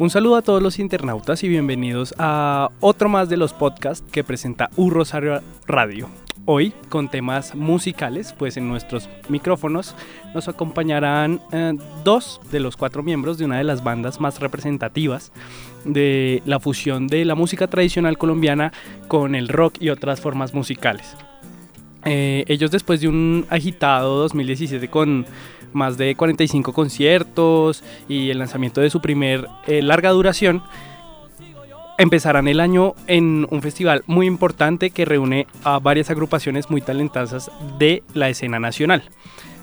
Un saludo a todos los internautas y bienvenidos a otro más de los podcasts que presenta U Rosario Radio. Hoy con temas musicales, pues en nuestros micrófonos nos acompañarán eh, dos de los cuatro miembros de una de las bandas más representativas de la fusión de la música tradicional colombiana con el rock y otras formas musicales. Eh, ellos después de un agitado 2017 con más de 45 conciertos y el lanzamiento de su primer eh, larga duración, empezarán el año en un festival muy importante que reúne a varias agrupaciones muy talentosas de la escena nacional.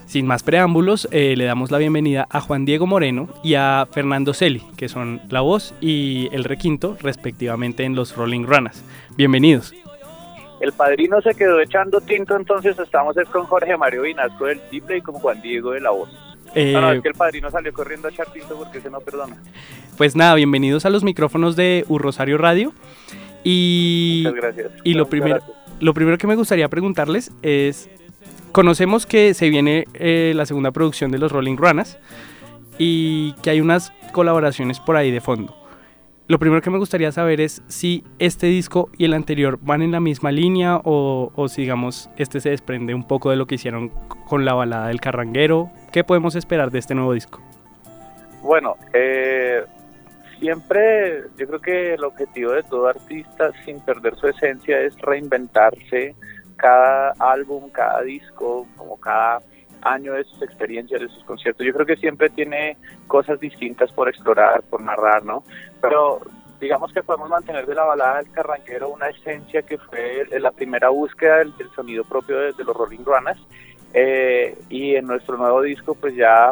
Sin más preámbulos, eh, le damos la bienvenida a Juan Diego Moreno y a Fernando Celi, que son la voz y el requinto respectivamente en los Rolling Runners. Bienvenidos. El padrino se quedó echando tinto, entonces estamos es con Jorge Mario Vinasco del triple y con Juan Diego de la voz. Eh, No, no, es que el padrino salió corriendo a echar tinto porque se no perdona. Pues nada, bienvenidos a los micrófonos de U Rosario Radio. Y, Muchas gracias. y lo primero, lo primero que me gustaría preguntarles es, conocemos que se viene eh, la segunda producción de los Rolling Runners y que hay unas colaboraciones por ahí de fondo. Lo primero que me gustaría saber es si este disco y el anterior van en la misma línea o, o si digamos este se desprende un poco de lo que hicieron con la balada del carranguero. ¿Qué podemos esperar de este nuevo disco? Bueno, eh, siempre yo creo que el objetivo de todo artista, sin perder su esencia, es reinventarse cada álbum, cada disco, como cada año de sus experiencias, de sus conciertos. Yo creo que siempre tiene cosas distintas por explorar, por narrar, ¿no? Pero digamos que podemos mantener de la balada del carranquero una esencia que fue la primera búsqueda del, del sonido propio de, de los Rolling Runners. Eh, y en nuestro nuevo disco, pues ya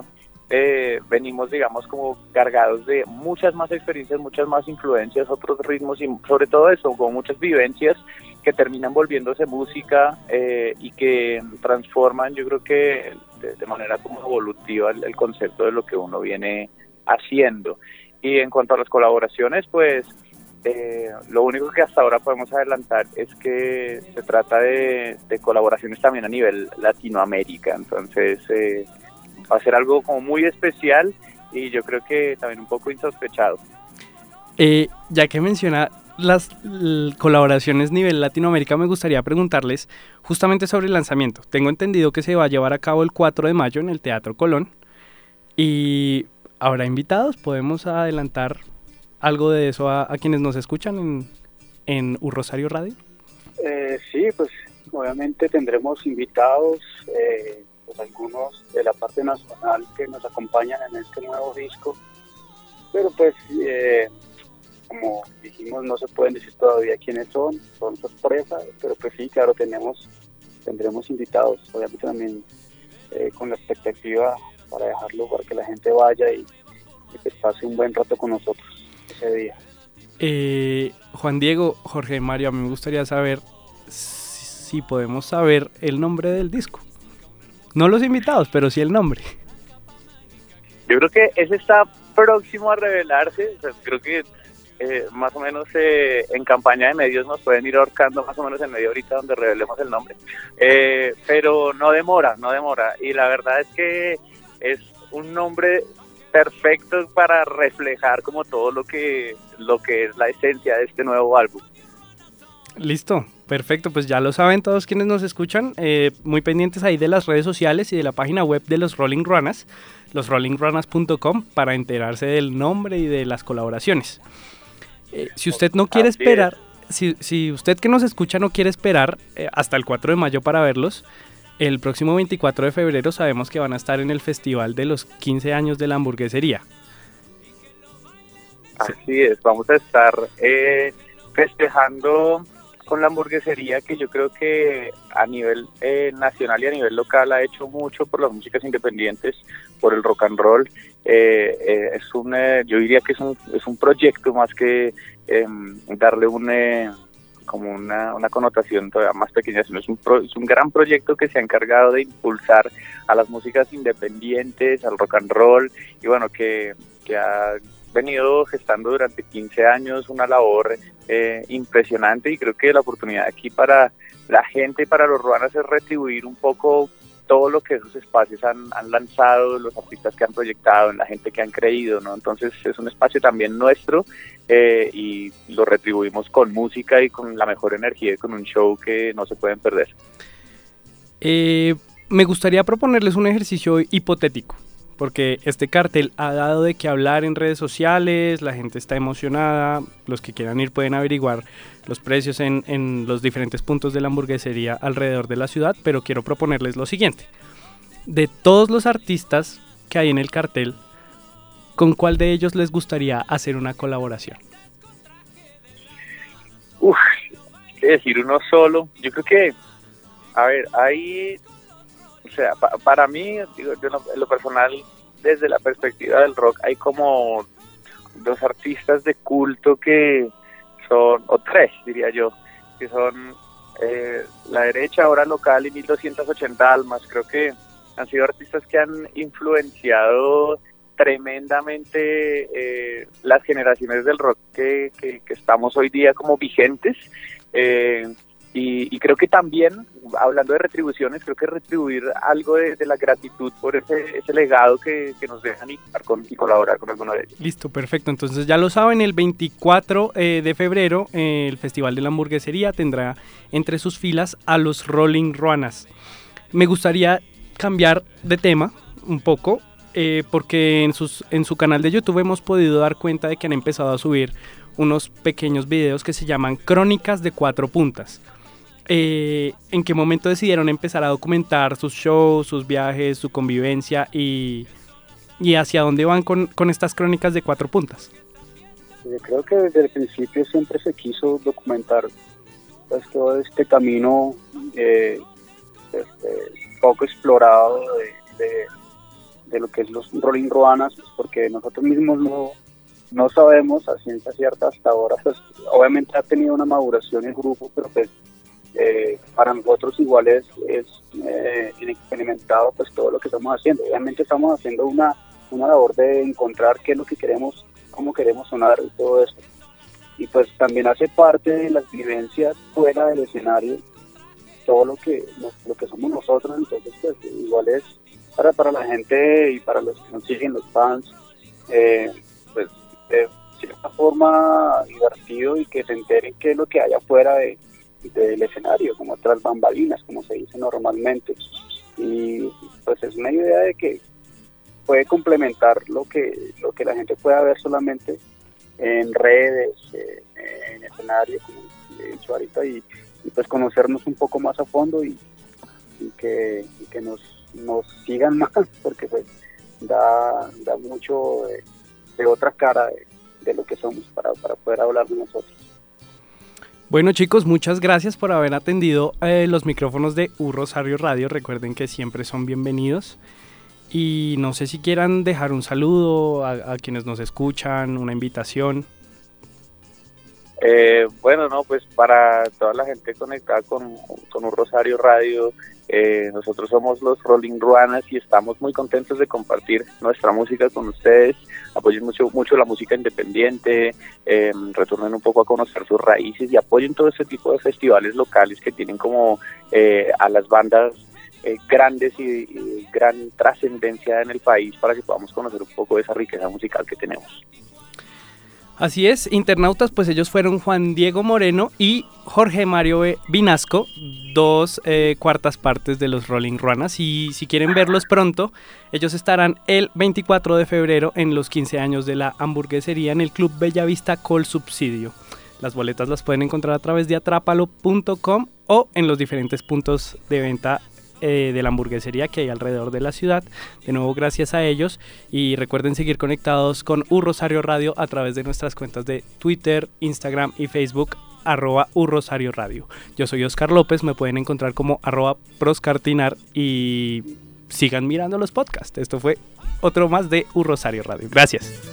eh, venimos, digamos, como cargados de muchas más experiencias, muchas más influencias, otros ritmos y sobre todo eso, con muchas vivencias que terminan volviéndose música eh, y que transforman, yo creo que de, de manera como evolutiva el, el, concepto de lo que uno viene haciendo. Y en cuanto a las colaboraciones, pues eh, lo único que hasta ahora podemos adelantar es que se trata de, de colaboraciones también a nivel Latinoamérica, entonces eh, va a ser algo como muy especial y yo creo que también un poco insospechado. Eh, ya que menciona las colaboraciones nivel Latinoamérica, me gustaría preguntarles justamente sobre el lanzamiento. Tengo entendido que se va a llevar a cabo el 4 de mayo en el Teatro Colón y habrá invitados. ¿Podemos adelantar algo de eso a, quienes nos escuchan en, en Rosario Radio? Eh, sí, pues obviamente tendremos invitados, eh, pues algunos de la parte nacional que nos acompañan en este nuevo disco, pero pues eh, como dijimos no se pueden decir todavía quiénes son, son sorpresas, pero pues sí, claro, tenemos tendremos invitados, obviamente también eh, con la expectativa para dejarlo para que la gente vaya y, y pues pase un buen rato con nosotros ese día. Eh, Juan Diego, Jorge Mario, a mí me gustaría saber si podemos saber el nombre del disco. No los invitados, pero sí el nombre. Yo creo que ese está próximo a revelarse. O sea, creo que eh, más o menos eh, en campaña de medios nos pueden ir ahorcando más o menos en media horita donde revelemos el nombre. Eh, pero no demora, no demora. Y la verdad es que es un nombre perfecto para reflejar como todo lo que, lo que es la esencia de este nuevo álbum. Listo, perfecto, pues ya lo saben todos quienes nos escuchan, eh, muy pendientes ahí de las redes sociales y de la página web de los Rolling Runners, losrollingrunners.com, para enterarse del nombre y de las colaboraciones. Eh, si usted no quiere esperar, si, si, usted que nos escucha no quiere esperar eh, hasta el 4 de mayo para verlos, el próximo 24 de febrero sabemos que van a estar en el festival de los 15 años de la hamburguesería. Así es, vamos a estar eh, festejando con la hamburguesería que yo creo que a nivel eh, nacional y a nivel local ha hecho mucho por las músicas independientes, por el rock and roll. Eh, eh, es un, yo diría que es un, es un proyecto más que em, darle un como una, una connotación todavía más pequeña, sino es un, es un gran proyecto que se ha encargado de impulsar a las músicas independientes, al rock and roll, y bueno, que, que ha venido gestando durante 15 años una labor eh, impresionante y creo que la oportunidad aquí para la gente y para los ruanas es retribuir un poco todo lo que esos espacios han, lanzado, los artistas que han proyectado, en la gente que han creído, ¿no? Entonces es un espacio también nuestro eh, y lo retribuimos con música y con la mejor energía y con un show que no se pueden perder. Eh, me gustaría proponerles un ejercicio hipotético porque este cartel ha dado de qué hablar en redes sociales, la gente está emocionada, los que quieran ir pueden averiguar los precios en, los diferentes puntos de la hamburguesería alrededor de la ciudad, pero quiero proponerles lo siguiente. De todos los artistas que hay en el cartel, ¿con cuál de ellos les gustaría hacer una colaboración? Uf, decir uno solo. Yo creo que, a ver, hay o sea, pa para mí, digo, yo en lo personal, desde la perspectiva del rock, hay como dos artistas de culto que son, o tres diría yo, que son eh, La Derecha, ahora local y 1280 Almas. Creo que han sido artistas que han influenciado tremendamente eh, las generaciones del rock que, que, estamos hoy día como vigentes. Eh, y, creo que también, hablando de retribuciones, creo que retribuir algo de, la gratitud por ese, ese legado que, nos dejan y, con, colaborar con alguno de ellos. Listo, perfecto. Entonces ya lo saben, el 24 eh, de febrero eh, el Festival de la Hamburguesería tendrá entre sus filas a los Rolling Ruanas. Me gustaría cambiar de tema un poco, eh, porque en, sus, en su canal de YouTube hemos podido dar cuenta de que han empezado a subir unos pequeños videos que se llaman Crónicas de Cuatro Puntas eh, en qué momento decidieron empezar a documentar sus shows, sus viajes, su convivencia y, y hacia dónde van con, con, estas crónicas de cuatro puntas. Yo creo que desde el principio siempre se quiso documentar pues, todo este camino eh, este, poco explorado de, de, lo que es los Rolling Ruanas, pues, porque nosotros mismos no, no sabemos a ciencia cierta hasta ahora, pues obviamente ha tenido una maduración el grupo, pero pues eh, para nosotros igual es, es eh, experimentado pues todo lo que estamos haciendo. Obviamente estamos haciendo una, una labor de encontrar qué es lo que queremos, cómo queremos sonar y todo eso. Y pues también hace parte de las vivencias fuera del escenario, todo lo que, lo que somos nosotros, entonces pues igual es para, para la gente y para los que nos siguen, los fans, eh, pues de cierta forma divertido y que se enteren qué es lo que hay afuera de del escenario, como otras bambalinas, como se dice normalmente. Y pues es una idea de que puede complementar lo que, lo que la gente pueda ver solamente en redes, eh, en escenario, como he dicho ahorita, y, pues conocernos un poco más a fondo y, que, que nos, nos sigan más, porque pues da, da mucho de, de otra cara de, de, lo que somos para, para poder hablar de nosotros. Bueno chicos, muchas gracias por haber atendido eh, los micrófonos de U Rosario Radio. Recuerden que siempre son bienvenidos. Y no sé si quieran dejar un saludo a, quienes nos escuchan, una invitación. Eh, bueno, no, pues para toda la gente conectada con, con Rosario Radio, eh, nosotros somos los Rolling Ruanas y estamos muy contentos de compartir nuestra música con ustedes. Apoyen mucho, mucho la música independiente, eh, retornen un poco a conocer sus raíces y apoyen todo este tipo de festivales locales que tienen como eh, a las bandas eh, grandes y, y gran trascendencia en el país para que podamos conocer un poco de esa riqueza musical que tenemos. Así es, internautas, pues ellos fueron Juan Diego Moreno y Jorge Mario Vinasco, dos eh, cuartas partes de los Rolling Ruanas. Y si quieren verlos pronto, ellos estarán el 24 de febrero en los 15 años de la hamburguesería en el Club Bellavista Col Subsidio. Las boletas las pueden encontrar a través de atrapalo.com o en los diferentes puntos de venta eh, de la hamburguesería que hay alrededor de la ciudad. De nuevo, gracias a ellos. Y recuerden seguir conectados con U Rosario Radio a través de nuestras cuentas de Twitter, Instagram y Facebook arroba U Rosario Radio. Yo soy Oscar López, me pueden encontrar como arroba proscartinar y sigan mirando los podcasts. Esto fue otro más de U Rosario Radio. Gracias.